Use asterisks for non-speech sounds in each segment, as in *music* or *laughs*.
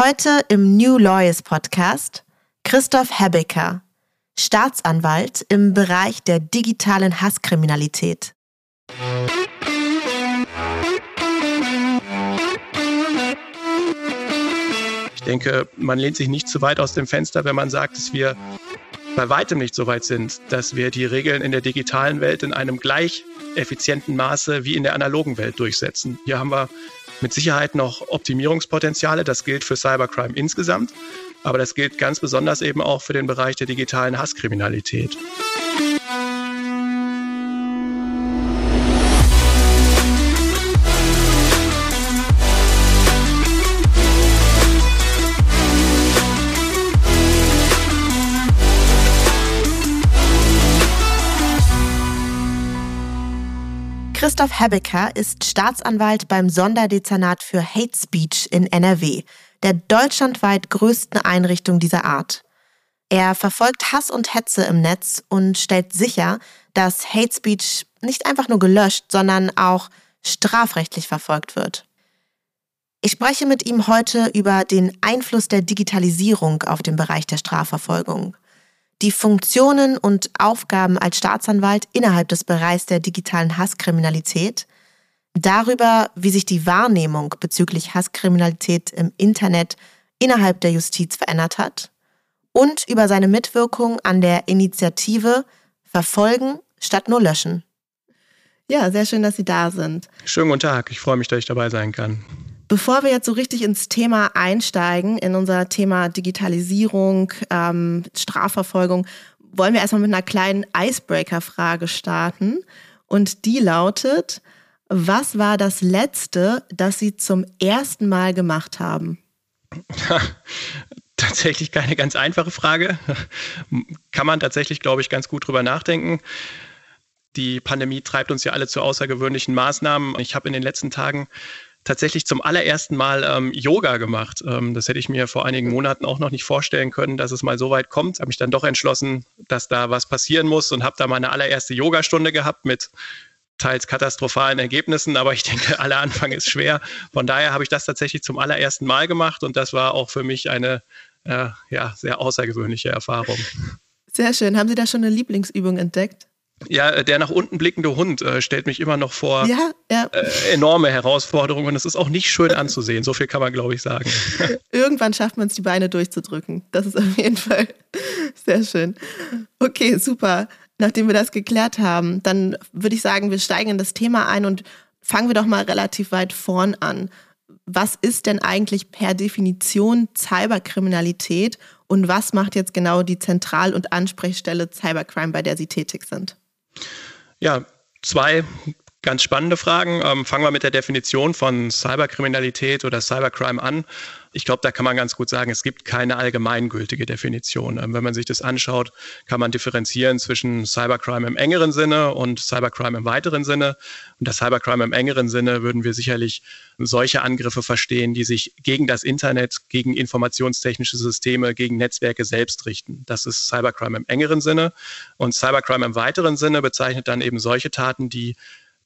Heute im New Lawyers Podcast Christoph Hebecker, Staatsanwalt im Bereich der digitalen Hasskriminalität. Ich denke, man lehnt sich nicht zu weit aus dem Fenster, wenn man sagt, dass wir bei weitem nicht so weit sind, dass wir die Regeln in der digitalen Welt in einem gleich effizienten Maße wie in der analogen Welt durchsetzen. Hier haben wir mit Sicherheit noch Optimierungspotenziale. Das gilt für Cybercrime insgesamt, aber das gilt ganz besonders eben auch für den Bereich der digitalen Hasskriminalität. Christoph Hebecker ist Staatsanwalt beim Sonderdezernat für Hate Speech in NRW, der deutschlandweit größten Einrichtung dieser Art. Er verfolgt Hass und Hetze im Netz und stellt sicher, dass Hate Speech nicht einfach nur gelöscht, sondern auch strafrechtlich verfolgt wird. Ich spreche mit ihm heute über den Einfluss der Digitalisierung auf den Bereich der Strafverfolgung die Funktionen und Aufgaben als Staatsanwalt innerhalb des Bereichs der digitalen Hasskriminalität, darüber, wie sich die Wahrnehmung bezüglich Hasskriminalität im Internet innerhalb der Justiz verändert hat und über seine Mitwirkung an der Initiative Verfolgen statt nur löschen. Ja, sehr schön, dass Sie da sind. Schönen guten Tag, ich freue mich, dass ich dabei sein kann. Bevor wir jetzt so richtig ins Thema einsteigen, in unser Thema Digitalisierung, ähm, Strafverfolgung, wollen wir erstmal mit einer kleinen Icebreaker-Frage starten. Und die lautet, was war das Letzte, das Sie zum ersten Mal gemacht haben? *laughs* tatsächlich keine ganz einfache Frage. Kann man tatsächlich, glaube ich, ganz gut drüber nachdenken. Die Pandemie treibt uns ja alle zu außergewöhnlichen Maßnahmen. Ich habe in den letzten Tagen tatsächlich zum allerersten Mal ähm, Yoga gemacht. Ähm, das hätte ich mir vor einigen Monaten auch noch nicht vorstellen können, dass es mal so weit kommt. Habe mich dann doch entschlossen, dass da was passieren muss und habe da meine allererste Yogastunde gehabt mit teils katastrophalen Ergebnissen, aber ich *laughs* denke, aller Anfang ist schwer. Von daher habe ich das tatsächlich zum allerersten Mal gemacht und das war auch für mich eine äh, ja, sehr außergewöhnliche Erfahrung. Sehr schön. Haben Sie da schon eine Lieblingsübung entdeckt? Ja, äh, der nach unten blickende Hund äh, stellt mich immer noch vor ja, ja. Äh, enorme Herausforderungen. Es ist auch nicht schön anzusehen. So viel kann man, glaube ich, sagen. *laughs* Irgendwann schafft man es, die Beine durchzudrücken. Das ist auf jeden Fall *laughs* sehr schön. Okay, super. Nachdem wir das geklärt haben, dann würde ich sagen, wir steigen in das Thema ein und fangen wir doch mal relativ weit vorn an. Was ist denn eigentlich per Definition Cyberkriminalität und was macht jetzt genau die Zentral- und Ansprechstelle Cybercrime, bei der Sie tätig sind? Ja, zwei ganz spannende Fragen. Ähm, fangen wir mit der Definition von Cyberkriminalität oder Cybercrime an. Ich glaube, da kann man ganz gut sagen, es gibt keine allgemeingültige Definition. Ähm, wenn man sich das anschaut, kann man differenzieren zwischen Cybercrime im engeren Sinne und Cybercrime im weiteren Sinne. Und das Cybercrime im engeren Sinne würden wir sicherlich solche Angriffe verstehen, die sich gegen das Internet, gegen informationstechnische Systeme, gegen Netzwerke selbst richten. Das ist Cybercrime im engeren Sinne. Und Cybercrime im weiteren Sinne bezeichnet dann eben solche Taten, die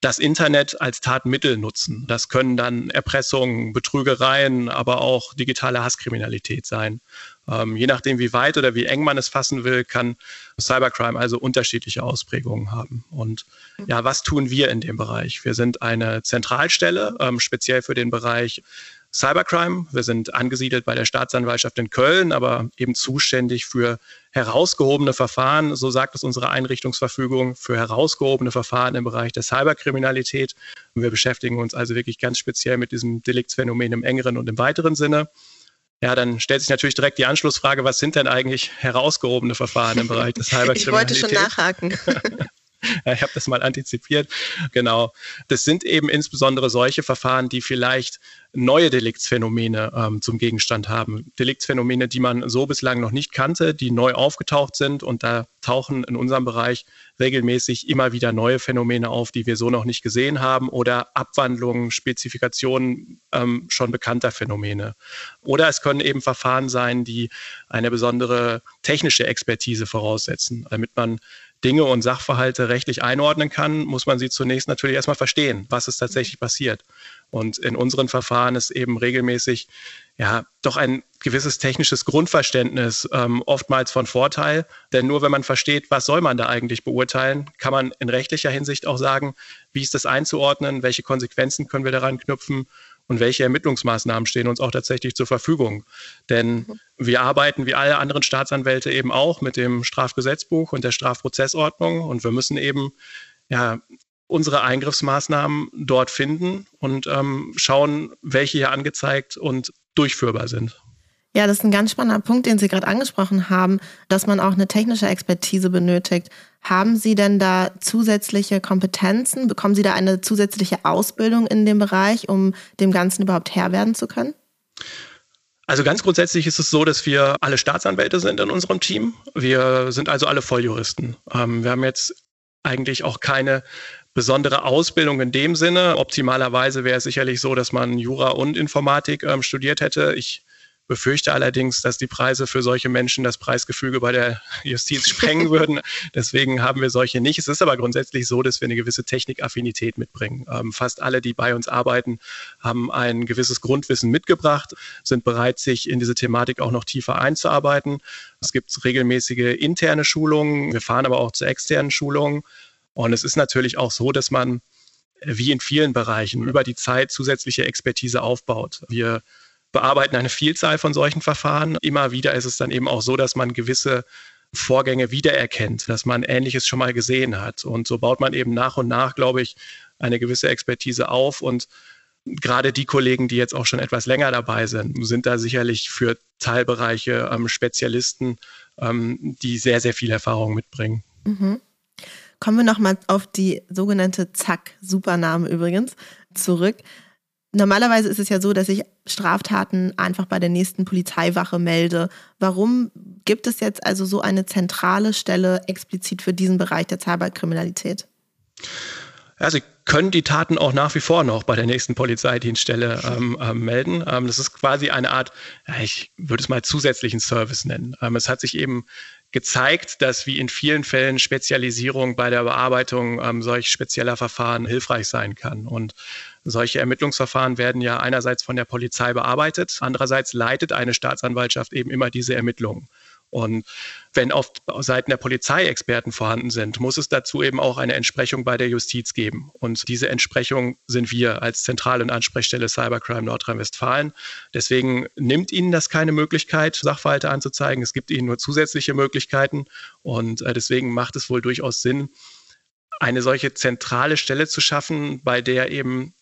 das Internet als Tatmittel nutzen. Das können dann Erpressungen, Betrügereien, aber auch digitale Hasskriminalität sein. Ähm, je nachdem, wie weit oder wie eng man es fassen will, kann Cybercrime also unterschiedliche Ausprägungen haben. Und ja, was tun wir in dem Bereich? Wir sind eine Zentralstelle, ähm, speziell für den Bereich Cybercrime. Wir sind angesiedelt bei der Staatsanwaltschaft in Köln, aber eben zuständig für herausgehobene Verfahren, so sagt es unsere Einrichtungsverfügung, für herausgehobene Verfahren im Bereich der Cyberkriminalität. Und wir beschäftigen uns also wirklich ganz speziell mit diesem Deliktsphänomen im engeren und im weiteren Sinne. Ja, dann stellt sich natürlich direkt die Anschlussfrage, was sind denn eigentlich herausgehobene Verfahren im Bereich der Cyberkriminalität? *laughs* Ich wollte schon nachhaken. *laughs* *laughs* ich habe das mal antizipiert. Genau. Das sind eben insbesondere solche Verfahren, die vielleicht neue Deliktsphänomene ähm, zum Gegenstand haben. Deliktsphänomene, die man so bislang noch nicht kannte, die neu aufgetaucht sind. Und da tauchen in unserem Bereich regelmäßig immer wieder neue Phänomene auf, die wir so noch nicht gesehen haben oder Abwandlungen, Spezifikationen ähm, schon bekannter Phänomene. Oder es können eben Verfahren sein, die eine besondere technische Expertise voraussetzen, damit man Dinge und Sachverhalte rechtlich einordnen kann, muss man sie zunächst natürlich erstmal verstehen, was ist tatsächlich passiert. Und in unseren Verfahren ist eben regelmäßig ja doch ein gewisses technisches Grundverständnis ähm, oftmals von Vorteil. Denn nur wenn man versteht, was soll man da eigentlich beurteilen, kann man in rechtlicher Hinsicht auch sagen, wie ist das einzuordnen, welche Konsequenzen können wir daran knüpfen und welche Ermittlungsmaßnahmen stehen uns auch tatsächlich zur Verfügung. Denn wir arbeiten wie alle anderen Staatsanwälte eben auch mit dem Strafgesetzbuch und der Strafprozessordnung und wir müssen eben ja, unsere Eingriffsmaßnahmen dort finden und ähm, schauen, welche hier angezeigt und durchführbar sind. Ja, das ist ein ganz spannender Punkt, den Sie gerade angesprochen haben, dass man auch eine technische Expertise benötigt. Haben Sie denn da zusätzliche Kompetenzen? Bekommen Sie da eine zusätzliche Ausbildung in dem Bereich, um dem Ganzen überhaupt Herr werden zu können? Also ganz grundsätzlich ist es so, dass wir alle Staatsanwälte sind in unserem Team. Wir sind also alle Volljuristen. Ähm, wir haben jetzt eigentlich auch keine besondere Ausbildung in dem Sinne. Optimalerweise wäre es sicherlich so, dass man Jura und Informatik ähm, studiert hätte. Ich befürchte allerdings, dass die Preise für solche Menschen das Preisgefüge bei der Justiz sprengen würden. Deswegen haben wir solche nicht. Es ist aber grundsätzlich so, dass wir eine gewisse Technikaffinität mitbringen. Ähm, fast alle, die bei uns arbeiten, haben ein gewisses Grundwissen mitgebracht, sind bereit, sich in diese Thematik auch noch tiefer einzuarbeiten. Es gibt regelmäßige interne Schulungen. Wir fahren aber auch zu externen Schulungen. Und es ist natürlich auch so, dass man wie in vielen Bereichen über die Zeit zusätzliche Expertise aufbaut. Wir bearbeiten eine Vielzahl von solchen Verfahren. Immer wieder ist es dann eben auch so, dass man gewisse Vorgänge wiedererkennt, dass man Ähnliches schon mal gesehen hat. Und so baut man eben nach und nach, glaube ich, eine gewisse Expertise auf. Und gerade die Kollegen, die jetzt auch schon etwas länger dabei sind, sind da sicherlich für Teilbereiche ähm, Spezialisten, ähm, die sehr, sehr viel Erfahrung mitbringen. Mhm. Kommen wir nochmal auf die sogenannte Zack, Supername übrigens, zurück. Normalerweise ist es ja so, dass ich Straftaten einfach bei der nächsten Polizeiwache melde. Warum gibt es jetzt also so eine zentrale Stelle explizit für diesen Bereich der Cyberkriminalität? Ja, Sie können die Taten auch nach wie vor noch bei der nächsten Polizeidienststelle ähm, ähm, melden. Ähm, das ist quasi eine Art, ich würde es mal zusätzlichen Service nennen. Ähm, es hat sich eben gezeigt, dass wie in vielen Fällen Spezialisierung bei der Bearbeitung ähm, solch spezieller Verfahren hilfreich sein kann. Und solche Ermittlungsverfahren werden ja einerseits von der Polizei bearbeitet, andererseits leitet eine Staatsanwaltschaft eben immer diese Ermittlungen. Und wenn auf Seiten der Polizei Experten vorhanden sind, muss es dazu eben auch eine Entsprechung bei der Justiz geben. Und diese Entsprechung sind wir als Zentral- und Ansprechstelle Cybercrime Nordrhein-Westfalen. Deswegen nimmt Ihnen das keine Möglichkeit, Sachverhalte anzuzeigen. Es gibt Ihnen nur zusätzliche Möglichkeiten. Und äh, deswegen macht es wohl durchaus Sinn, eine solche zentrale Stelle zu schaffen, bei der eben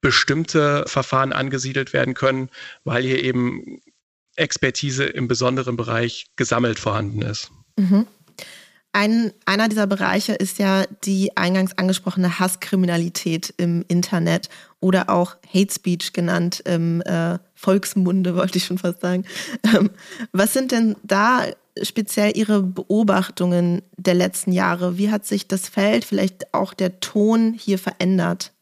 bestimmte Verfahren angesiedelt werden können, weil hier eben Expertise im besonderen Bereich gesammelt vorhanden ist. Mhm. Ein, einer dieser Bereiche ist ja die eingangs angesprochene Hasskriminalität im Internet oder auch Hate Speech genannt im äh, Volksmunde, *laughs* wollte ich schon fast sagen. Ähm, was sind denn da speziell Ihre Beobachtungen der letzten Jahre? Wie hat sich das Feld, vielleicht auch der Ton hier verändert?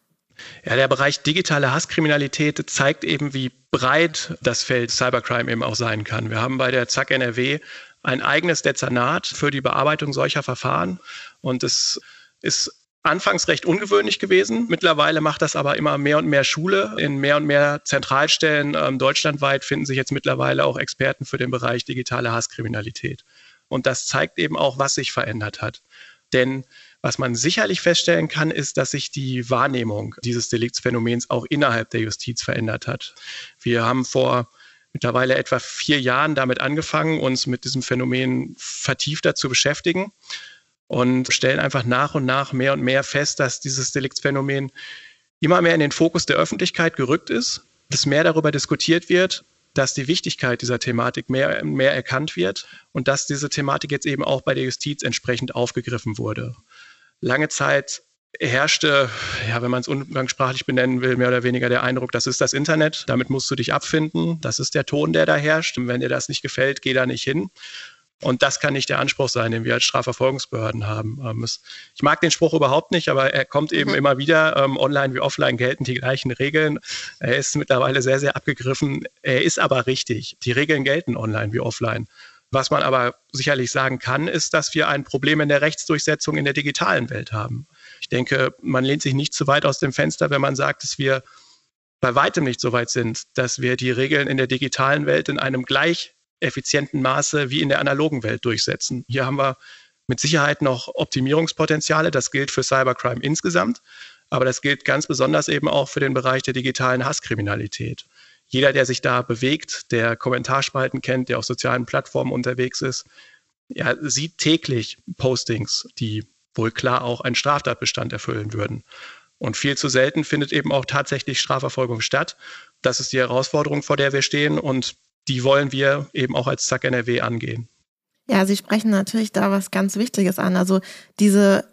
Ja, der Bereich digitale Hasskriminalität zeigt eben, wie breit das Feld Cybercrime eben auch sein kann. Wir haben bei der ZAK NRW ein eigenes Dezernat für die Bearbeitung solcher Verfahren und es ist anfangs recht ungewöhnlich gewesen. Mittlerweile macht das aber immer mehr und mehr Schule. In mehr und mehr Zentralstellen ähm, deutschlandweit finden sich jetzt mittlerweile auch Experten für den Bereich digitale Hasskriminalität. Und das zeigt eben auch, was sich verändert hat. Denn was man sicherlich feststellen kann, ist, dass sich die Wahrnehmung dieses Deliktsphänomens auch innerhalb der Justiz verändert hat. Wir haben vor mittlerweile etwa vier Jahren damit angefangen, uns mit diesem Phänomen vertiefter zu beschäftigen und stellen einfach nach und nach mehr und mehr fest, dass dieses Deliktsphänomen immer mehr in den Fokus der Öffentlichkeit gerückt ist, dass mehr darüber diskutiert wird, dass die Wichtigkeit dieser Thematik mehr, mehr erkannt wird und dass diese Thematik jetzt eben auch bei der Justiz entsprechend aufgegriffen wurde lange Zeit herrschte, ja, wenn man es umgangssprachlich benennen will, mehr oder weniger der Eindruck, das ist das Internet, damit musst du dich abfinden, das ist der Ton, der da herrscht und wenn dir das nicht gefällt, geh da nicht hin. Und das kann nicht der Anspruch sein, den wir als Strafverfolgungsbehörden haben. Ähm, ich mag den Spruch überhaupt nicht, aber er kommt eben mhm. immer wieder. Ähm, online wie offline gelten die gleichen Regeln. Er ist mittlerweile sehr, sehr abgegriffen. Er ist aber richtig. Die Regeln gelten online wie offline. Was man aber sicherlich sagen kann, ist, dass wir ein Problem in der Rechtsdurchsetzung in der digitalen Welt haben. Ich denke, man lehnt sich nicht zu weit aus dem Fenster, wenn man sagt, dass wir bei weitem nicht so weit sind, dass wir die Regeln in der digitalen Welt in einem gleich effizienten Maße wie in der analogen Welt durchsetzen. Hier haben wir mit Sicherheit noch Optimierungspotenziale. Das gilt für Cybercrime insgesamt, aber das gilt ganz besonders eben auch für den Bereich der digitalen Hasskriminalität. Jeder, der sich da bewegt, der Kommentarspalten kennt, der auf sozialen Plattformen unterwegs ist, ja, sieht täglich Postings, die wohl klar auch einen Straftatbestand erfüllen würden. Und viel zu selten findet eben auch tatsächlich Strafverfolgung statt. Das ist die Herausforderung, vor der wir stehen und die wollen wir eben auch als Zack NRW angehen. Ja, Sie sprechen natürlich da was ganz Wichtiges an. Also diese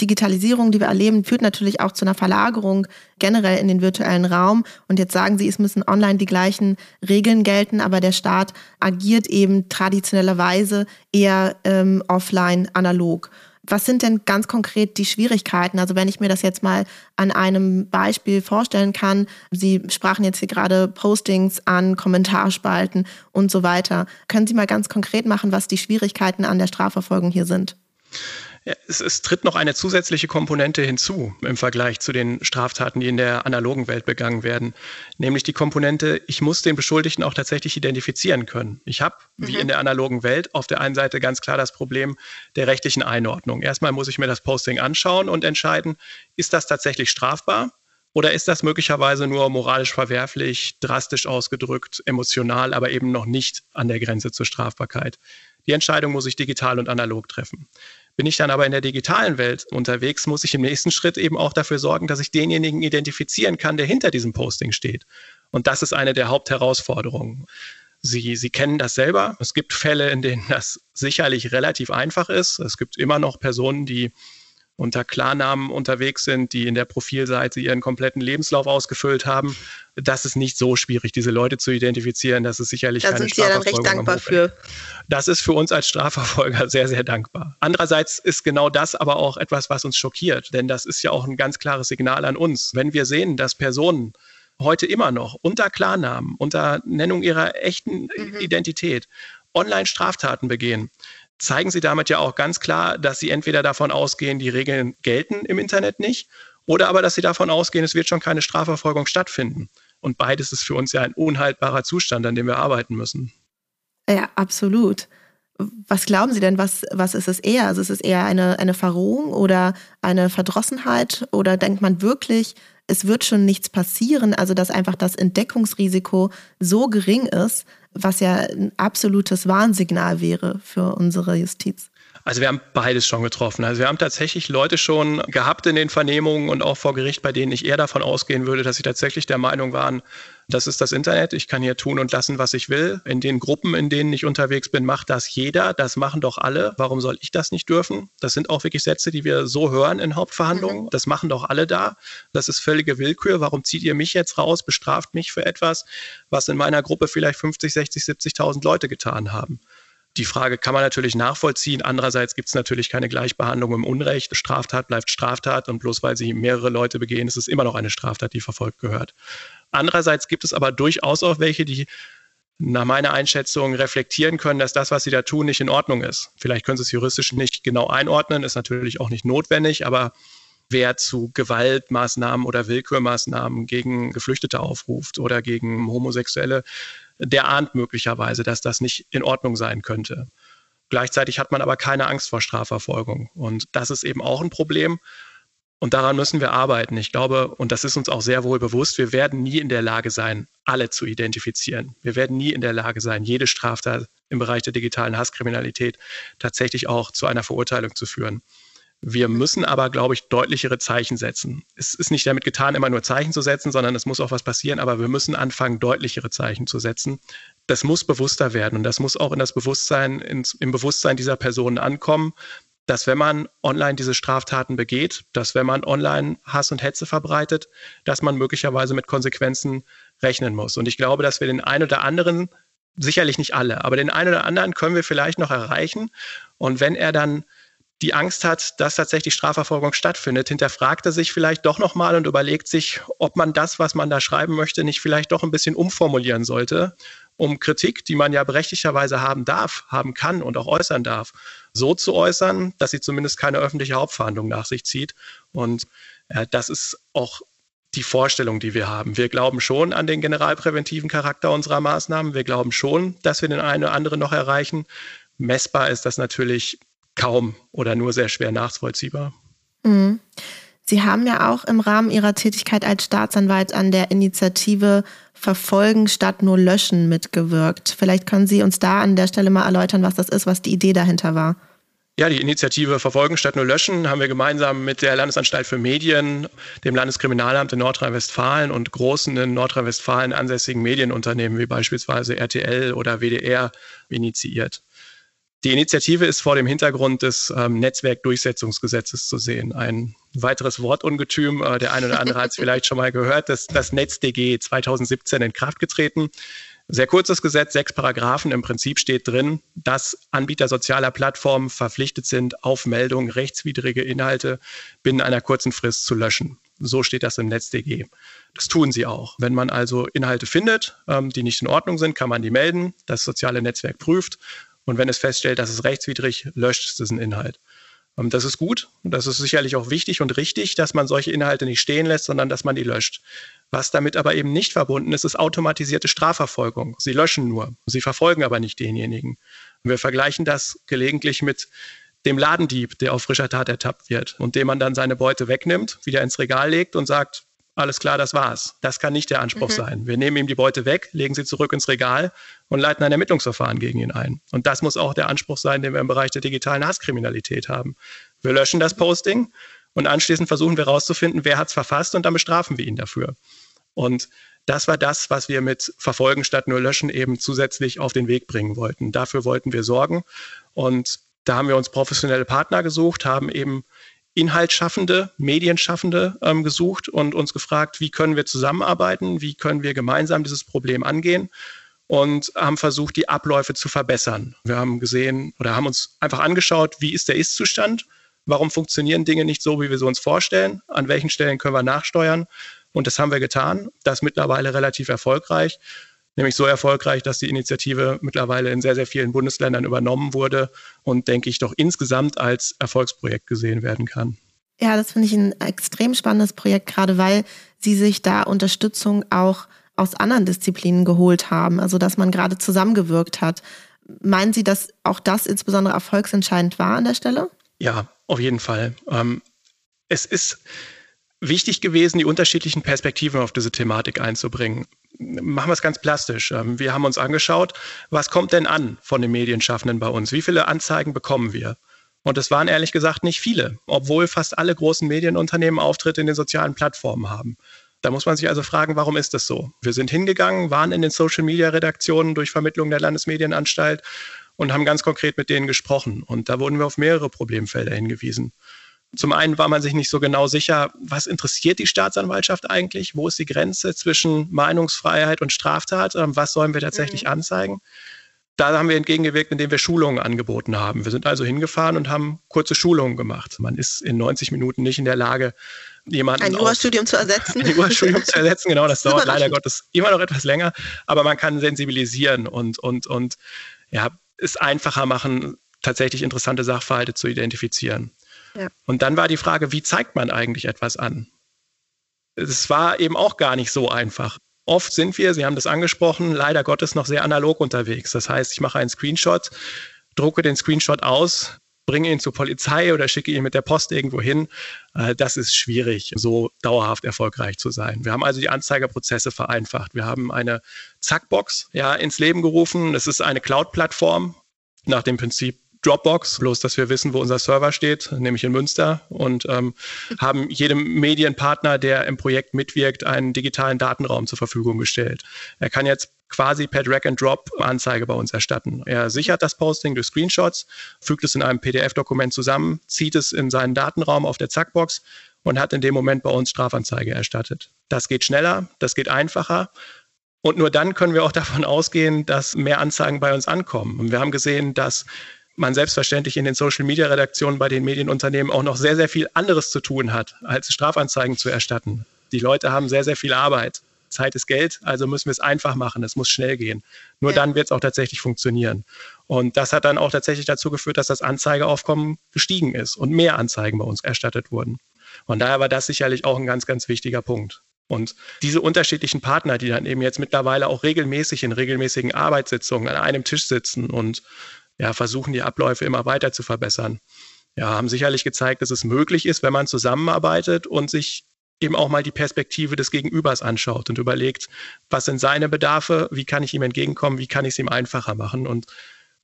Digitalisierung, die wir erleben, führt natürlich auch zu einer Verlagerung generell in den virtuellen Raum. Und jetzt sagen Sie, es müssen online die gleichen Regeln gelten, aber der Staat agiert eben traditionellerweise eher ähm, offline analog. Was sind denn ganz konkret die Schwierigkeiten? Also wenn ich mir das jetzt mal an einem Beispiel vorstellen kann, Sie sprachen jetzt hier gerade Postings an, Kommentarspalten und so weiter. Können Sie mal ganz konkret machen, was die Schwierigkeiten an der Strafverfolgung hier sind? Es, es, tritt noch eine zusätzliche Komponente hinzu im Vergleich zu den Straftaten, die in der analogen Welt begangen werden, nämlich die Komponente, ich muss den Beschuldigten auch tatsächlich identifizieren können. Ich habe, mhm. wie in der analogen Welt, auf der einen Seite ganz klar das Problem der rechtlichen Einordnung. Erstmal muss ich mir das Posting anschauen und entscheiden, ist das tatsächlich strafbar? Oder ist das möglicherweise nur moralisch verwerflich, drastisch ausgedrückt, emotional, aber eben noch nicht an der Grenze zur Strafbarkeit? Die Entscheidung muss ich digital und analog treffen. Bin ich dann aber in der digitalen Welt unterwegs, muss ich im nächsten Schritt eben auch dafür sorgen, dass ich denjenigen identifizieren kann, der hinter diesem Posting steht. Und das ist eine der Hauptherausforderungen. Sie, Sie kennen das selber. Es gibt Fälle, in denen das sicherlich relativ einfach ist. Es gibt immer noch Personen, die unter Klarnamen unterwegs sind, die in der Profilseite ihren kompletten Lebenslauf ausgefüllt haben. Das ist nicht so schwierig, diese Leute zu identifizieren. Das ist sicherlich da keine sind Sie ja dann recht dankbar für. Das ist für uns als Strafverfolger *laughs* sehr, sehr dankbar. Andererseits ist genau das aber auch etwas, was uns schockiert, denn das ist ja auch ein ganz klares Signal an uns. Wenn wir sehen, dass Personen heute immer noch unter Klarnamen, unter Nennung ihrer echten mhm. Identität online Straftaten begehen, zeigen sie damit ja auch ganz klar, dass sie entweder davon ausgehen, die Regeln gelten im Internet nicht, oder aber, dass sie davon ausgehen, es wird schon keine Strafverfolgung stattfinden. Und beides ist für uns ja ein unhaltbarer Zustand, an dem wir arbeiten müssen. Ja, absolut. Was glauben Sie denn, was, was ist es eher? Also ist es eher eine, eine Verrohung oder eine Verdrossenheit? Oder denkt man wirklich, es wird schon nichts passieren? Also dass einfach das Entdeckungsrisiko so gering ist, was ja ein absolutes Warnsignal wäre für unsere Justiz. Also wir haben beides schon getroffen. Also wir haben tatsächlich Leute schon gehabt in den Vernehmungen und auch vor Gericht, bei denen ich eher davon ausgehen würde, dass sie tatsächlich der Meinung waren, das ist das Internet, ich kann hier tun und lassen, was ich will. In den Gruppen, in denen ich unterwegs bin, macht das jeder, das machen doch alle. Warum soll ich das nicht dürfen? Das sind auch wirklich Sätze, die wir so hören in Hauptverhandlungen. Mhm. Das machen doch alle da. Das ist völlige Willkür. Warum zieht ihr mich jetzt raus, bestraft mich für etwas, was in meiner Gruppe vielleicht 50, 60, 70.000 Leute getan haben? Die Frage kann man natürlich nachvollziehen. Andererseits gibt es natürlich keine Gleichbehandlung im Unrecht. Straftat bleibt Straftat und bloß weil sie mehrere Leute begehen, ist es immer noch eine Straftat, die verfolgt gehört. Andererseits gibt es aber durchaus auch welche, die nach meiner Einschätzung reflektieren können, dass das, was sie da tun, nicht in Ordnung ist. Vielleicht können sie es juristisch nicht genau einordnen, ist natürlich auch nicht notwendig, aber wer zu Gewaltmaßnahmen oder Willkürmaßnahmen gegen Geflüchtete aufruft oder gegen Homosexuelle, der ahnt möglicherweise, dass das nicht in Ordnung sein könnte. Gleichzeitig hat man aber keine Angst vor Strafverfolgung. Und das ist eben auch ein Problem. Und daran müssen wir arbeiten. Ich glaube, und das ist uns auch sehr wohl bewusst, wir werden nie in der Lage sein, alle zu identifizieren. Wir werden nie in der Lage sein, jede Straftat im Bereich der digitalen Hasskriminalität tatsächlich auch zu einer Verurteilung zu führen. Wir müssen aber, glaube ich, deutlichere Zeichen setzen. Es ist nicht damit getan, immer nur Zeichen zu setzen, sondern es muss auch was passieren, aber wir müssen anfangen, deutlichere Zeichen zu setzen. Das muss bewusster werden und das muss auch in das Bewusstsein, ins, im Bewusstsein dieser Personen ankommen, dass wenn man online diese Straftaten begeht, dass wenn man online Hass und Hetze verbreitet, dass man möglicherweise mit Konsequenzen rechnen muss. Und ich glaube, dass wir den einen oder anderen, sicherlich nicht alle, aber den einen oder anderen können wir vielleicht noch erreichen. Und wenn er dann die Angst hat, dass tatsächlich Strafverfolgung stattfindet, hinterfragt er sich vielleicht doch nochmal und überlegt sich, ob man das, was man da schreiben möchte, nicht vielleicht doch ein bisschen umformulieren sollte um Kritik, die man ja berechtigterweise haben darf, haben kann und auch äußern darf, so zu äußern, dass sie zumindest keine öffentliche Hauptverhandlung nach sich zieht. Und äh, das ist auch die Vorstellung, die wir haben. Wir glauben schon an den generalpräventiven Charakter unserer Maßnahmen. Wir glauben schon, dass wir den einen oder anderen noch erreichen. Messbar ist das natürlich kaum oder nur sehr schwer nachvollziehbar. Mhm. Sie haben ja auch im Rahmen Ihrer Tätigkeit als Staatsanwalt an der Initiative Verfolgen statt nur Löschen mitgewirkt. Vielleicht können Sie uns da an der Stelle mal erläutern, was das ist, was die Idee dahinter war. Ja, die Initiative Verfolgen statt nur Löschen haben wir gemeinsam mit der Landesanstalt für Medien, dem Landeskriminalamt in Nordrhein-Westfalen und großen in Nordrhein-Westfalen ansässigen Medienunternehmen wie beispielsweise RTL oder WDR initiiert. Die Initiative ist vor dem Hintergrund des ähm, Netzwerkdurchsetzungsgesetzes zu sehen. Ein weiteres Wortungetüm, äh, der eine oder andere hat es *laughs* vielleicht schon mal gehört, das, das NetzDG 2017 in Kraft getreten. Sehr kurzes Gesetz, sechs Paragraphen. Im Prinzip steht drin, dass Anbieter sozialer Plattformen verpflichtet sind, auf Meldungen rechtswidrige Inhalte binnen einer kurzen Frist zu löschen. So steht das im NetzDG. Das tun sie auch. Wenn man also Inhalte findet, ähm, die nicht in Ordnung sind, kann man die melden. Das soziale Netzwerk prüft und wenn es feststellt, dass es rechtswidrig, löscht es diesen Inhalt. Ähm, das ist gut. Das ist sicherlich auch wichtig und richtig, dass man solche Inhalte nicht stehen lässt, sondern dass man die löscht. Was damit aber eben nicht verbunden ist, ist automatisierte Strafverfolgung. Sie löschen nur, sie verfolgen aber nicht denjenigen. wir vergleichen das gelegentlich mit dem Ladendieb, der auf frischer Tat ertappt wird und dem man dann seine Beute wegnimmt, wieder ins Regal legt und sagt, alles klar, das war's. Das kann nicht der Anspruch mhm. sein. Wir nehmen ihm die Beute weg, legen sie zurück ins Regal und leiten ein Ermittlungsverfahren gegen ihn ein. Und das muss auch der Anspruch sein, den wir im Bereich der digitalen Hasskriminalität haben. Wir löschen das Posting und anschließend versuchen wir herauszufinden, wer hat es verfasst und dann bestrafen wir ihn dafür. Und das war das, was wir mit Verfolgen statt nur Löschen eben zusätzlich auf den Weg bringen wollten. Dafür wollten wir sorgen. Und da haben wir uns professionelle Partner gesucht, haben eben Inhaltsschaffende, Medienschaffende ähm, gesucht und uns gefragt, wie können wir zusammenarbeiten, wie können wir gemeinsam dieses Problem angehen und haben versucht, die Abläufe zu verbessern. Wir haben gesehen oder haben uns einfach angeschaut, wie ist der Ist-Zustand, warum funktionieren Dinge nicht so, wie wir sie uns vorstellen, an welchen Stellen können wir nachsteuern und das haben wir getan. Das mittlerweile relativ erfolgreich nämlich so erfolgreich, dass die Initiative mittlerweile in sehr, sehr vielen Bundesländern übernommen wurde und, denke ich, doch insgesamt als Erfolgsprojekt gesehen werden kann. Ja, das finde ich ein extrem spannendes Projekt, gerade weil Sie sich da Unterstützung auch aus anderen Disziplinen geholt haben, also dass man gerade zusammengewirkt hat. Meinen Sie, dass auch das insbesondere erfolgsentscheidend war an der Stelle? Ja, auf jeden Fall. Ähm, es ist wichtig gewesen, die unterschiedlichen Perspektiven auf diese Thematik einzubringen machen wir es ganz plastisch. Ähm, wir haben uns angeschaut, was kommt denn an von den Medienschaffenden bei uns? Wie viele Anzeigen bekommen wir? Und es waren ehrlich gesagt nicht viele, obwohl fast alle großen Medienunternehmen Auftritte in den sozialen Plattformen haben. Da muss man sich also fragen, warum ist das so? Wir sind hingegangen, waren in den Social-Media-Redaktionen durch Vermittlung der Landesmedienanstalt und haben ganz konkret mit denen gesprochen. Und da wurden wir auf mehrere Problemfelder hingewiesen. Zum einen war man sich nicht so genau sicher, was interessiert die Staatsanwaltschaft eigentlich? Wo ist die Grenze zwischen Meinungsfreiheit und Straftat? Ähm, was sollen wir tatsächlich mhm. anzeigen? Da haben wir entgegengewirkt, indem wir Schulungen angeboten haben. Wir sind also hingefahren und haben kurze Schulungen gemacht. Man ist in 90 Minuten nicht in der Lage, jemanden. Ein Jurastudium zu ersetzen. Ein Jurastudium zu ersetzen, genau. Das *laughs* dauert leider Gottes immer noch etwas länger. Aber man kann sensibilisieren und, und, und ja, es einfacher machen, tatsächlich interessante Sachverhalte zu identifizieren. Und dann war die Frage, wie zeigt man eigentlich etwas an? Es war eben auch gar nicht so einfach. Oft sind wir, Sie haben das angesprochen, leider Gottes noch sehr analog unterwegs. Das heißt, ich mache einen Screenshot, drucke den Screenshot aus, bringe ihn zur Polizei oder schicke ihn mit der Post irgendwo hin. Äh, das ist schwierig, so dauerhaft erfolgreich zu sein. Wir haben also die Anzeigerprozesse vereinfacht. Wir haben eine Zackbox ja, ins Leben gerufen. Das ist eine Cloud-Plattform nach dem Prinzip Dropbox, bloß dass wir wissen, wo unser Server steht, nämlich in Münster und ähm, haben jedem Medienpartner, der im Projekt mitwirkt, einen digitalen Datenraum zur Verfügung gestellt. Er kann jetzt quasi per Drag and Drop Anzeige bei uns erstatten. Er sichert das Posting durch Screenshots, fügt es in einem PDF-Dokument zusammen, zieht es in seinen Datenraum auf der Zackbox und hat in dem Moment bei uns Strafanzeige erstattet. Das geht schneller, das geht einfacher. Und nur dann können wir auch *laughs* davon ausgehen, dass mehr Anzeigen bei uns ankommen. Und wir haben gesehen, dass man selbstverständlich in den Social-Media-Redaktionen bei den Medienunternehmen auch noch sehr, sehr viel anderes zu tun hat, als Strafanzeigen zu erstatten. Die Leute haben sehr, sehr viel Arbeit. Zeit ist Geld, also müssen wir es einfach machen, es muss schnell gehen. Nur ja. dann wird es auch tatsächlich funktionieren. Und das hat dann auch tatsächlich dazu geführt, dass das Anzeigeaufkommen gestiegen ist und mehr Anzeigen bei uns erstattet wurden. Von daher war das sicherlich auch ein ganz, ganz wichtiger Punkt. Und diese unterschiedlichen Partner, die dann eben jetzt mittlerweile auch regelmäßig in regelmäßigen Arbeitssitzungen an einem Tisch sitzen und ja, versuchen, die Abläufe immer weiter zu verbessern, ja, haben sicherlich gezeigt, dass es möglich ist, wenn man zusammenarbeitet und sich eben auch mal die Perspektive des Gegenübers anschaut und überlegt, was sind seine Bedarfe, wie kann ich ihm entgegenkommen, wie kann ich es ihm einfacher machen. Und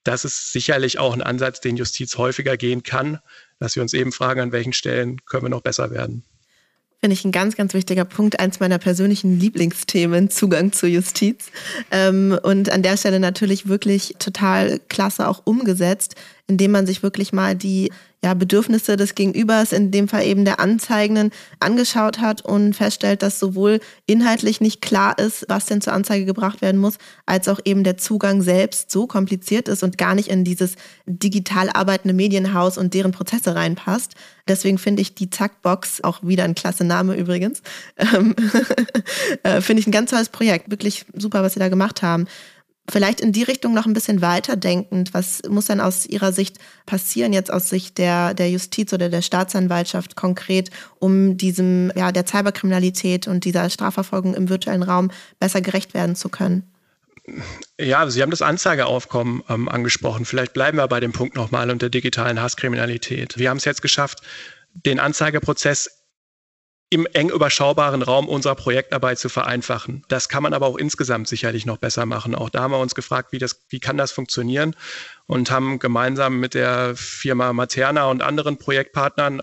das ist sicherlich auch ein Ansatz, den Justiz häufiger gehen kann, dass wir uns eben fragen, an welchen Stellen können wir noch besser werden. Finde ich ein ganz, ganz wichtiger Punkt. Eins meiner persönlichen Lieblingsthemen, Zugang zur Justiz. Ähm, und an der Stelle natürlich wirklich total klasse auch umgesetzt, indem man sich wirklich mal die ja, Bedürfnisse des Gegenübers, in dem Fall eben der Anzeigenden, angeschaut hat und feststellt, dass sowohl inhaltlich nicht klar ist, was denn zur Anzeige gebracht werden muss, als auch eben der Zugang selbst so kompliziert ist und gar nicht in dieses digital arbeitende Medienhaus und deren Prozesse reinpasst. Deswegen finde ich die Zackbox, auch wieder ein klasse Name übrigens, *laughs* ähm, *laughs* äh, finde ich ein ganz tolles Projekt. Wirklich super, was Sie da gemacht haben. Vielleicht in die Richtung noch ein bisschen weiterdenkend. Was muss denn aus Ihrer Sicht passieren, jetzt aus Sicht der, der Justiz oder der Staatsanwaltschaft konkret, um diesem, ja, der Cyberkriminalität und dieser Strafverfolgung im virtuellen Raum besser gerecht werden zu können? Ja, Sie haben das Anzeigeaufkommen ähm, angesprochen. Vielleicht bleiben wir bei dem Punkt nochmal und der digitalen Hasskriminalität. Wir haben es jetzt geschafft, den Anzeigeprozess im eng überschaubaren Raum unserer Projektarbeit zu vereinfachen. Das kann man aber auch insgesamt sicherlich noch besser machen. Auch da haben wir uns gefragt, wie, das, wie kann das funktionieren und haben gemeinsam mit der Firma Materna und anderen Projektpartnern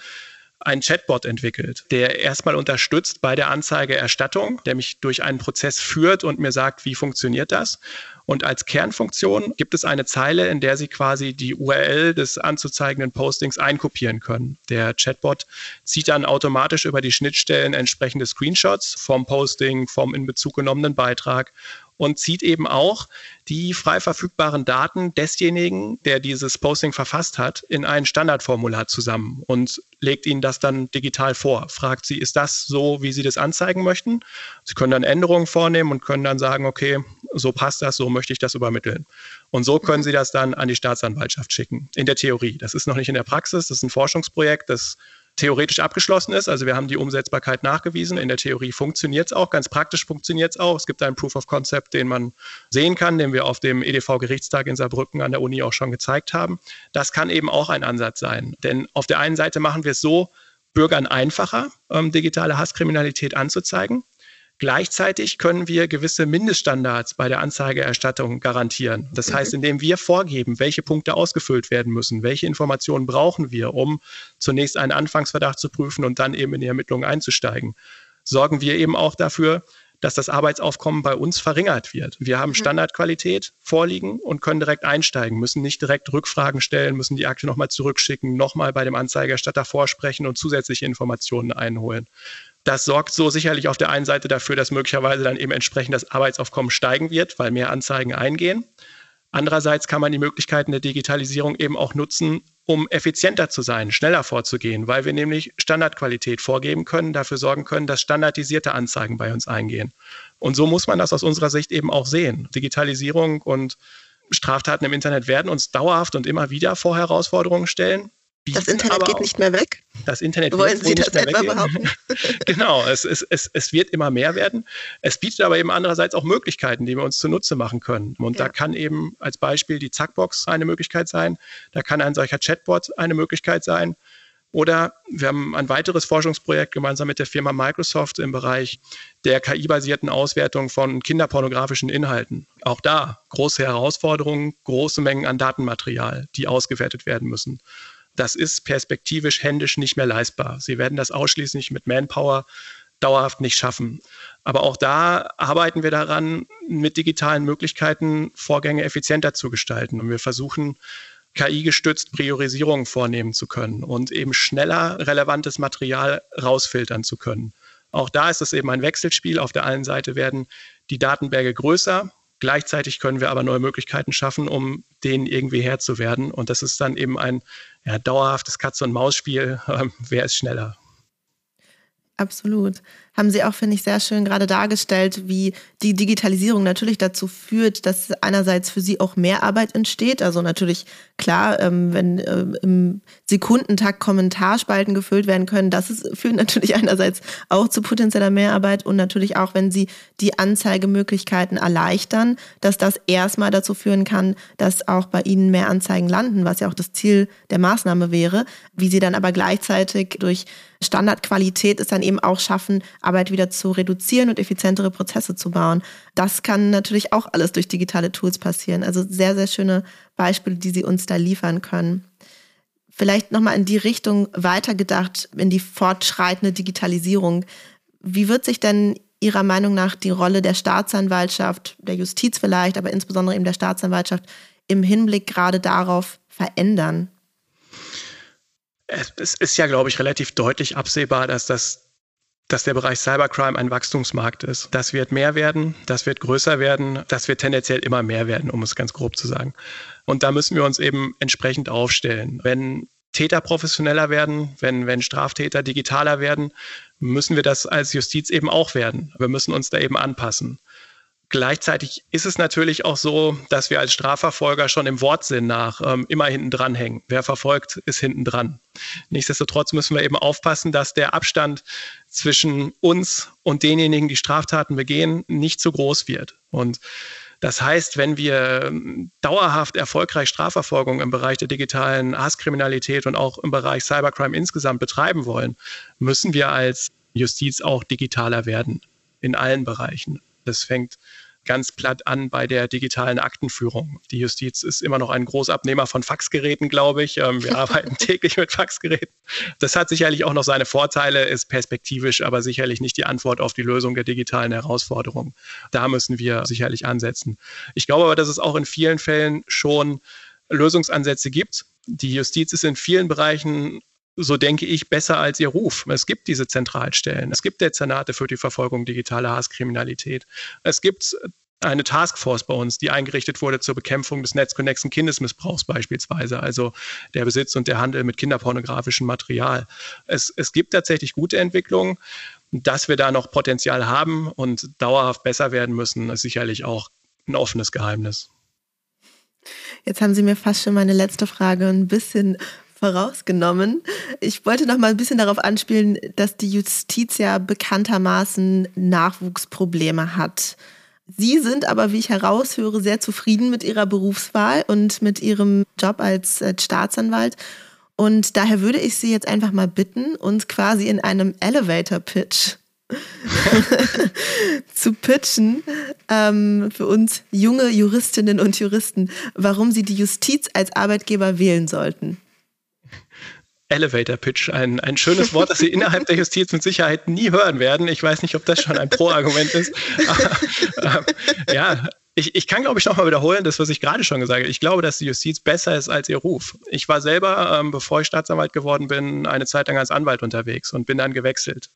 einen Chatbot entwickelt, der erstmal unterstützt bei der Anzeigeerstattung, der mich durch einen Prozess führt und mir sagt, wie funktioniert das. Und als Kernfunktion gibt es eine Zeile, in der Sie quasi die URL des anzuzeigenden Postings einkopieren können. Der Chatbot zieht dann automatisch über die Schnittstellen entsprechende Screenshots vom Posting, vom in Bezug genommenen Beitrag und zieht eben auch die frei verfügbaren Daten desjenigen, der dieses Posting verfasst hat, in ein Standardformular zusammen und legt Ihnen das dann digital vor. Fragt Sie, ist das so, wie Sie das anzeigen möchten? Sie können dann Änderungen vornehmen und können dann sagen, okay, so passt das, so möchte ich das übermitteln. Und so können Sie das dann an die Staatsanwaltschaft schicken. In der Theorie. Das ist noch nicht in der Praxis, das ist ein Forschungsprojekt, das theoretisch abgeschlossen ist. Also wir haben die Umsetzbarkeit nachgewiesen. In der Theorie funktioniert es auch, ganz praktisch funktioniert es auch. Es gibt einen Proof of Concept, den man sehen kann, den wir auf dem EDV-Gerichtstag in Saarbrücken an der Uni auch schon gezeigt haben. Das kann eben auch ein Ansatz sein. Denn auf der einen Seite machen wir es so, Bürgern einfacher, ähm, digitale Hasskriminalität anzuzeigen. Gleichzeitig können wir gewisse Mindeststandards bei der Anzeigeerstattung garantieren. Das heißt, indem wir vorgeben, welche Punkte ausgefüllt werden müssen, welche Informationen brauchen wir, um zunächst einen Anfangsverdacht zu prüfen und dann eben in die Ermittlungen einzusteigen, sorgen wir eben auch dafür, dass das Arbeitsaufkommen bei uns verringert wird. Wir haben mhm. Standardqualität vorliegen und können direkt einsteigen, müssen nicht direkt Rückfragen stellen, müssen die Akte nochmal zurückschicken, nochmal bei dem Anzeigerstatter vorsprechen und zusätzliche Informationen einholen. Das sorgt so sicherlich auf der einen Seite dafür, dass möglicherweise dann eben entsprechend das Arbeitsaufkommen steigen wird, weil mehr Anzeigen eingehen. Andererseits kann man die Möglichkeiten der Digitalisierung eben auch nutzen, um effizienter zu sein, schneller vorzugehen, weil wir nämlich Standardqualität vorgeben können, dafür sorgen können, dass standardisierte Anzeigen bei uns eingehen. Und so muss man das aus unserer Sicht eben auch sehen. Digitalisierung und Straftaten im Internet werden uns dauerhaft und immer wieder vor Herausforderungen stellen das Internet geht nicht mehr weg. Das Internet Wollen Sie das etwa behaupten? *laughs* genau, es, es, es, es wird immer mehr werden. Es bietet aber eben andererseits auch Möglichkeiten, die wir uns zunutze machen können. Und ja. da kann eben als Beispiel die Zackbox eine Möglichkeit sein. Da kann ein solcher Chatbot eine Möglichkeit sein. Oder wir haben ein weiteres Forschungsprojekt gemeinsam mit der Firma Microsoft im Bereich der KI-basierten Auswertung von kinderpornografischen Inhalten. Auch da große Herausforderungen, große Mengen an Datenmaterial, die ausgewertet werden müssen das ist perspektivisch händisch nicht mehr leistbar. Sie werden das ausschließlich mit Manpower dauerhaft nicht schaffen. Aber auch da arbeiten wir daran, mit digitalen Möglichkeiten Vorgänge effizienter zu gestalten. Und wir versuchen, KI-gestützt Priorisierungen vornehmen zu können und eben schneller relevantes Material rausfiltern zu können. Auch da ist es eben ein Wechselspiel. Auf der einen Seite werden die Datenberge größer, Gleichzeitig können wir aber neue Möglichkeiten schaffen, um denen irgendwie Herr zu werden. Und das ist dann eben ein ja, dauerhaftes Katz- und Maus-Spiel. *laughs* Ähm, wer ist schneller? Absolut. Haben Sie auch, finde ich, sehr schön gerade dargestellt, wie die Digitalisierung natürlich dazu führt, dass einerseits für Sie auch mehr Arbeit entsteht. Also natürlich klar, ähm, wenn äh, im Sekundentakt Kommentarspalten gefüllt werden können, das ist, führt natürlich *laughs* einerseits auch zu potenzieller Mehrarbeit und natürlich auch, wenn Sie die Anzeigemöglichkeiten erleichtern, dass das erstmal dazu führen kann, dass auch bei Ihnen mehr Anzeigen landen, was ja auch das Ziel der Maßnahme wäre, wie Sie dann aber gleichzeitig durch Standardqualität es dann eben auch schaffen, Arbeit wieder zu reduzieren und effizientere Prozesse zu bauen. Das kann natürlich auch alles durch digitale Tools passieren. Also sehr, sehr schöne Beispiele, die Sie uns da liefern können. Vielleicht nochmal in die Richtung weitergedacht, in die fortschreitende Digitalisierung. Wie wird sich denn Ihrer Meinung nach die Rolle der Staatsanwaltschaft, der Justiz vielleicht, aber insbesondere eben der Staatsanwaltschaft im Hinblick gerade darauf verändern? es ist ja, glaube ich, relativ deutlich absehbar, dass das dass der Bereich Cybercrime ein Wachstumsmarkt ist. Das wird mehr werden, das wird größer werden, das wird tendenziell immer mehr werden, um es ganz grob zu sagen. Und da müssen wir uns eben entsprechend aufstellen. Wenn Täter professioneller werden, wenn, wenn Straftäter digitaler werden, müssen wir das als Justiz eben auch werden. Wir müssen uns da eben anpassen. Gleichzeitig ist es natürlich auch so, dass wir als Strafverfolger schon im Wortsinn nach ähm, immer hinten dran hängen. Wer verfolgt, ist hinten dran. Nichtsdestotrotz müssen wir eben aufpassen, dass der Abstand zwischen uns und denjenigen, die Straftaten begehen, nicht zu groß wird. Und das heißt, wenn wir ähm, dauerhaft erfolgreich Strafverfolgung im Bereich der digitalen Hasskriminalität und auch im Bereich Cybercrime insgesamt betreiben wollen, müssen wir als Justiz auch digitaler werden in allen Bereichen. Das fängt ganz platt an bei der digitalen Aktenführung. Die Justiz ist immer noch ein Großabnehmer von Faxgeräten, glaube ich. Ähm, wir *laughs* arbeiten täglich mit Faxgeräten. Das hat sicherlich auch noch seine Vorteile, ist perspektivisch, aber sicherlich nicht die Antwort auf die Lösung der digitalen Herausforderungen. Da müssen wir sicherlich ansetzen. Ich glaube aber, dass es auch in vielen Fällen schon Lösungsansätze gibt. Die Justiz ist in vielen Bereichen so denke ich, besser als ihr Ruf. Es gibt diese Zentralstellen. Es gibt Dezernate für die Verfolgung digitaler Hasskriminalität. Es gibt eine Taskforce bei uns, die eingerichtet wurde zur Bekämpfung des netzkonnexen Kindesmissbrauchs beispielsweise, also der Besitz und der Handel mit kinderpornografischem Material. Es, es gibt tatsächlich gute Entwicklungen. Dass wir da noch Potenzial haben und dauerhaft besser werden müssen, ist sicherlich auch ein offenes Geheimnis. Jetzt haben Sie mir fast schon meine letzte Frage ein bisschen vorausgenommen. Ich wollte noch mal ein bisschen darauf anspielen, dass die Justiz ja bekanntermaßen Nachwuchsprobleme hat. Sie sind aber, wie ich heraushöre, sehr zufrieden mit Ihrer Berufswahl und mit Ihrem Job als äh, Staatsanwalt. Und daher würde ich Sie jetzt einfach mal bitten, uns quasi in einem Elevator-Pitch *laughs* zu pitchen ähm, für uns junge Juristinnen und Juristen, warum sie die Justiz als Arbeitgeber wählen sollten. Elevator Pitch, ein, ein schönes Wort, das Sie innerhalb der Justiz mit Sicherheit nie hören werden. Ich weiß nicht, ob das schon ein Pro-Argument ist. Aber, *laughs* äh, ja, ich, ich kann, glaube ich, nochmal wiederholen, das, was ich gerade schon gesagt habe. Ich glaube, dass die Justiz besser ist als ihr Ruf. Ich war selber, ähm, bevor ich Staatsanwalt geworden bin, eine Zeit lang als Anwalt unterwegs und bin dann gewechselt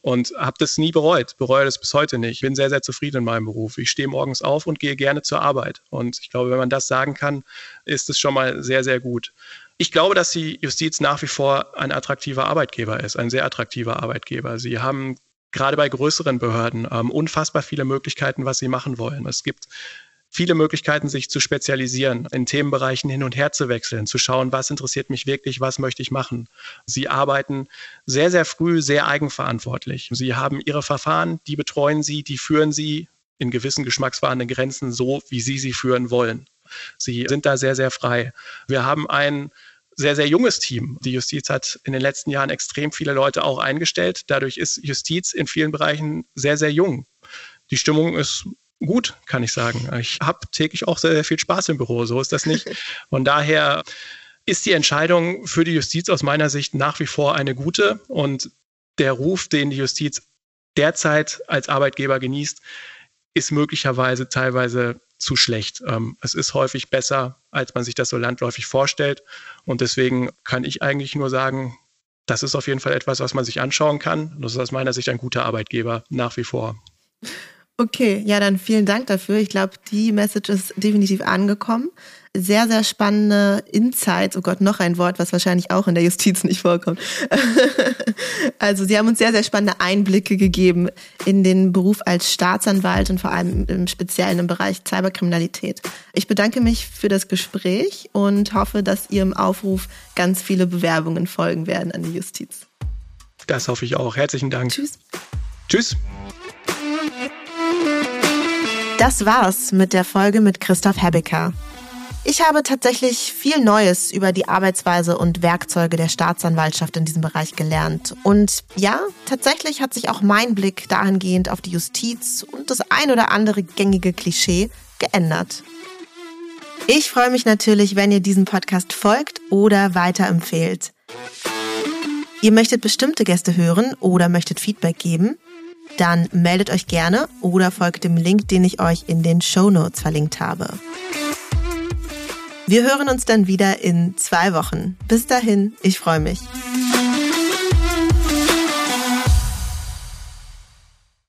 und habe das nie bereut, bereue das bis heute nicht. Bin sehr, sehr zufrieden in meinem Beruf. Ich stehe morgens auf und gehe gerne zur Arbeit. Und ich glaube, wenn man das sagen kann, ist es schon mal sehr, sehr gut. Ich glaube, dass die Justiz nach wie vor ein attraktiver Arbeitgeber ist, ein sehr attraktiver Arbeitgeber. Sie haben gerade bei größeren Behörden ähm, unfassbar viele Möglichkeiten, was sie machen wollen. Es gibt viele Möglichkeiten, sich zu spezialisieren, in Themenbereichen hin und her zu wechseln, zu schauen, was interessiert mich wirklich, was möchte ich machen. Sie arbeiten sehr, sehr früh sehr eigenverantwortlich. Sie haben ihre Verfahren, die betreuen sie, die führen sie in gewissen geschmackswahrenden Grenzen so, wie sie sie führen wollen. Sie sind da sehr, sehr frei. Wir haben ein sehr, sehr junges Team. Die Justiz hat in den letzten Jahren extrem viele Leute auch eingestellt. Dadurch ist Justiz in vielen Bereichen sehr, sehr jung. Die Stimmung ist gut, kann ich sagen. Ich habe täglich auch sehr, sehr viel Spaß im Büro. So ist das nicht. *laughs* Von daher ist die Entscheidung für die Justiz aus meiner Sicht nach wie vor eine gute. Und der Ruf, den die Justiz derzeit als Arbeitgeber genießt, ist möglicherweise teilweise zu schlecht. Ähm, es ist häufig besser, als man sich das so landläufig vorstellt. Und deswegen kann ich eigentlich nur sagen, das ist auf jeden Fall etwas, was man sich anschauen kann. Das ist aus meiner Sicht ein guter Arbeitgeber nach wie vor. Okay, ja, dann vielen Dank dafür. Ich glaube, die Message ist definitiv angekommen. Sehr, sehr spannende Insights. Oh Gott, noch ein Wort, was wahrscheinlich auch in der Justiz nicht vorkommt. *laughs* also, Sie haben uns sehr, sehr spannende Einblicke gegeben in den Beruf als Staatsanwalt und vor allem im Speziellen im Bereich Cyberkriminalität. Ich bedanke mich für das Gespräch und hoffe, dass Ihrem Aufruf ganz viele Bewerbungen folgen werden an die Justiz. Das hoffe ich auch. Herzlichen Dank. Tschüss. Tschüss. Das war's mit der Folge mit Christoph Hebecker. Ich habe tatsächlich viel Neues über die Arbeitsweise und Werkzeuge der Staatsanwaltschaft in diesem Bereich gelernt. Und ja, tatsächlich hat sich auch mein Blick dahingehend auf die Justiz und das ein oder andere gängige Klischee geändert. Ich freue mich natürlich, wenn ihr diesem Podcast folgt oder weiterempfehlt. Ihr möchtet bestimmte Gäste hören oder möchtet Feedback geben? Dann meldet euch gerne oder folgt dem Link, den ich euch in den Show Notes verlinkt habe. Wir hören uns dann wieder in zwei Wochen. Bis dahin, ich freue mich.